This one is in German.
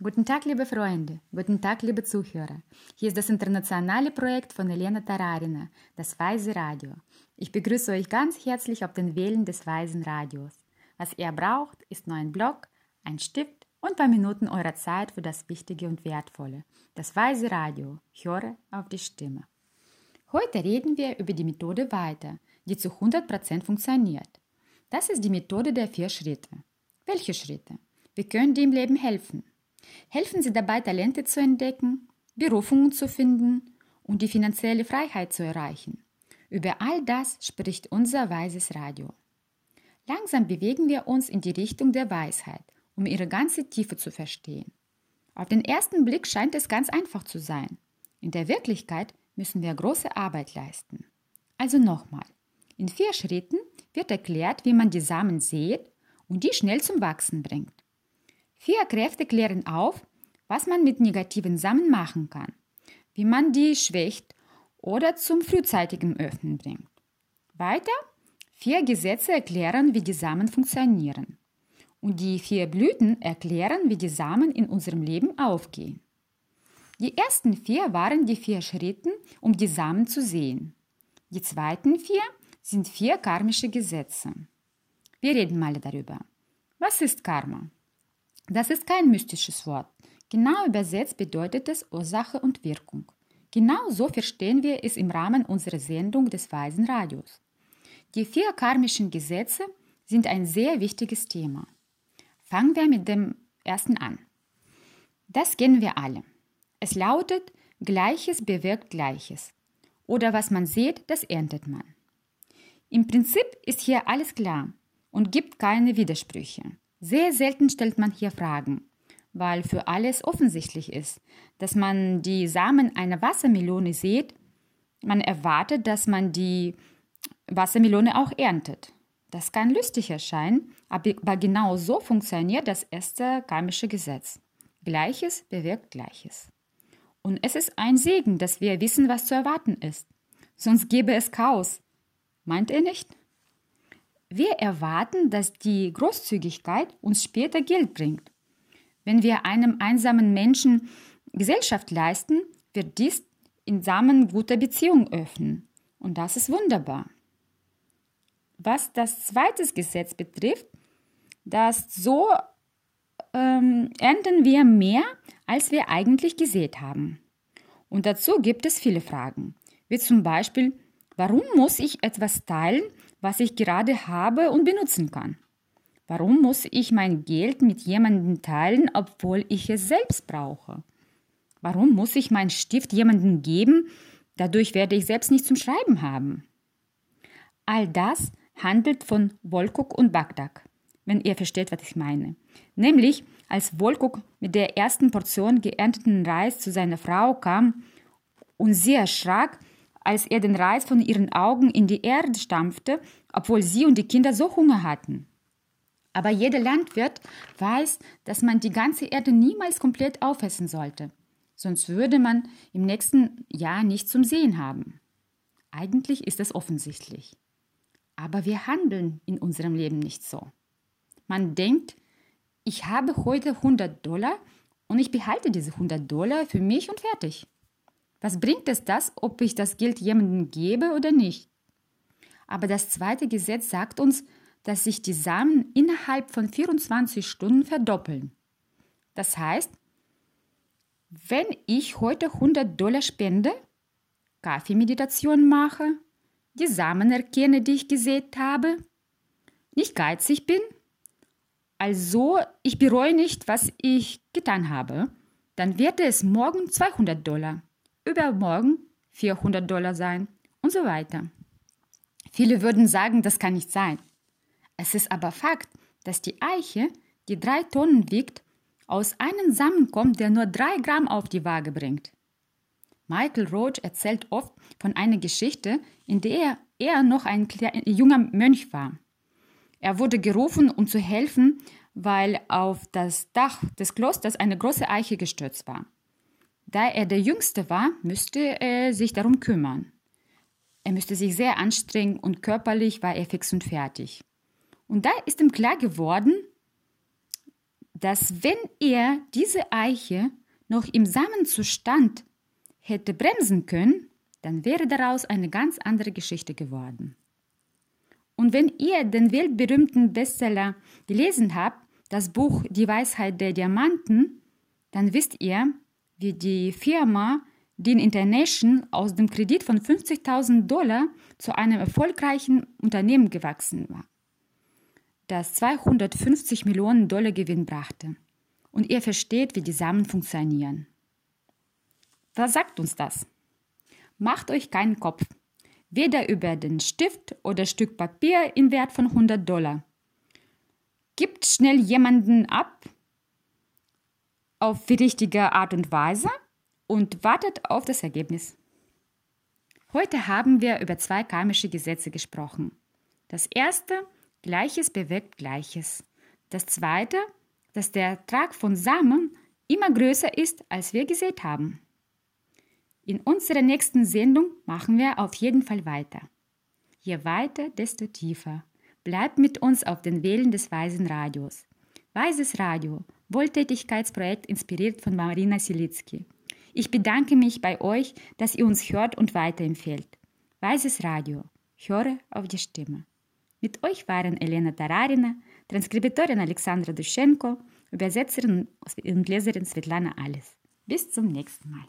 Guten Tag, liebe Freunde. Guten Tag, liebe Zuhörer. Hier ist das internationale Projekt von Elena Tararina, das Weise Radio. Ich begrüße euch ganz herzlich auf den Wählen des Weisen Radios. Was ihr braucht, ist nur ein Blog, ein Stift und ein paar Minuten eurer Zeit für das Wichtige und Wertvolle. Das Weise Radio. Höre auf die Stimme. Heute reden wir über die Methode weiter, die zu 100% funktioniert. Das ist die Methode der vier Schritte. Welche Schritte? Wir können dir im Leben helfen. Helfen Sie dabei, Talente zu entdecken, Berufungen zu finden und die finanzielle Freiheit zu erreichen. Über all das spricht unser weises Radio. Langsam bewegen wir uns in die Richtung der Weisheit, um ihre ganze Tiefe zu verstehen. Auf den ersten Blick scheint es ganz einfach zu sein. In der Wirklichkeit müssen wir große Arbeit leisten. Also nochmal. In vier Schritten wird erklärt, wie man die Samen sät und die schnell zum Wachsen bringt. Vier Kräfte klären auf, was man mit negativen Samen machen kann, wie man die schwächt oder zum frühzeitigen Öffnen bringt. Weiter, vier Gesetze erklären, wie die Samen funktionieren. Und die vier Blüten erklären, wie die Samen in unserem Leben aufgehen. Die ersten vier waren die vier Schritte, um die Samen zu sehen. Die zweiten vier sind vier karmische Gesetze. Wir reden mal darüber. Was ist Karma? Das ist kein mystisches Wort. Genau übersetzt bedeutet es Ursache und Wirkung. Genau so verstehen wir es im Rahmen unserer Sendung des Weisen Radios. Die vier karmischen Gesetze sind ein sehr wichtiges Thema. Fangen wir mit dem ersten an. Das kennen wir alle. Es lautet, Gleiches bewirkt Gleiches. Oder was man sieht, das erntet man. Im Prinzip ist hier alles klar und gibt keine Widersprüche. Sehr selten stellt man hier Fragen, weil für alles offensichtlich ist, dass man die Samen einer Wassermelone sieht, man erwartet, dass man die Wassermelone auch erntet. Das kann lustig erscheinen, aber genau so funktioniert das erste karmische Gesetz. Gleiches bewirkt Gleiches. Und es ist ein Segen, dass wir wissen, was zu erwarten ist. Sonst gäbe es Chaos. Meint ihr nicht? Wir erwarten, dass die Großzügigkeit uns später Geld bringt. Wenn wir einem einsamen Menschen Gesellschaft leisten, wird dies in Samen guter Beziehung öffnen. Und das ist wunderbar. Was das zweite Gesetz betrifft, dass so ähm, ernten wir mehr, als wir eigentlich gesät haben. Und dazu gibt es viele Fragen, wie zum Beispiel, warum muss ich etwas teilen, was ich gerade habe und benutzen kann. Warum muss ich mein Geld mit jemandem teilen, obwohl ich es selbst brauche? Warum muss ich meinen Stift jemandem geben? Dadurch werde ich selbst nicht zum Schreiben haben. All das handelt von Wolkuk und Bagdak, wenn ihr versteht, was ich meine. Nämlich, als Wolkuk mit der ersten Portion geernteten Reis zu seiner Frau kam und sie erschrak, als er den Reis von ihren Augen in die Erde stampfte, obwohl sie und die Kinder so Hunger hatten. Aber jeder Landwirt weiß, dass man die ganze Erde niemals komplett aufessen sollte, sonst würde man im nächsten Jahr nichts zum Sehen haben. Eigentlich ist es offensichtlich. Aber wir handeln in unserem Leben nicht so. Man denkt, ich habe heute 100 Dollar und ich behalte diese 100 Dollar für mich und fertig. Was bringt es das, ob ich das Geld jemandem gebe oder nicht? Aber das zweite Gesetz sagt uns, dass sich die Samen innerhalb von 24 Stunden verdoppeln. Das heißt, wenn ich heute 100 Dollar spende, Kaffeemeditation mache, die Samen erkenne, die ich gesät habe, nicht geizig bin, also ich bereue nicht, was ich getan habe, dann werde es morgen 200 Dollar übermorgen 400 Dollar sein und so weiter. Viele würden sagen, das kann nicht sein. Es ist aber Fakt, dass die Eiche, die drei Tonnen wiegt, aus einem Samen kommt, der nur drei Gramm auf die Waage bringt. Michael Roach erzählt oft von einer Geschichte, in der er noch ein junger Mönch war. Er wurde gerufen, um zu helfen, weil auf das Dach des Klosters eine große Eiche gestürzt war. Da er der Jüngste war, müsste er sich darum kümmern. Er müsste sich sehr anstrengen und körperlich war er fix und fertig. Und da ist ihm klar geworden, dass wenn er diese Eiche noch im Samenzustand hätte bremsen können, dann wäre daraus eine ganz andere Geschichte geworden. Und wenn ihr den weltberühmten Bestseller gelesen habt, das Buch Die Weisheit der Diamanten, dann wisst ihr, wie die Firma Dean International aus dem Kredit von 50.000 Dollar zu einem erfolgreichen Unternehmen gewachsen war, das 250 Millionen Dollar Gewinn brachte. Und ihr versteht, wie die Samen funktionieren. Was sagt uns das? Macht euch keinen Kopf, weder über den Stift oder Stück Papier in Wert von 100 Dollar. Gibt schnell jemanden ab auf die richtige Art und Weise und wartet auf das Ergebnis. Heute haben wir über zwei karmische Gesetze gesprochen. Das erste, Gleiches bewirkt Gleiches. Das zweite, dass der Ertrag von Samen immer größer ist, als wir gesät haben. In unserer nächsten Sendung machen wir auf jeden Fall weiter. Je weiter, desto tiefer. Bleibt mit uns auf den Wellen des Weisen Radios. Weises Radio, Wohltätigkeitsprojekt inspiriert von Marina Silitzky. Ich bedanke mich bei euch, dass ihr uns hört und weiterempfehlt. Weises Radio, höre auf die Stimme. Mit euch waren Elena Tararina, Transkribitorin Alexandra Duschenko, Übersetzerin und Leserin Svetlana Alles. Bis zum nächsten Mal.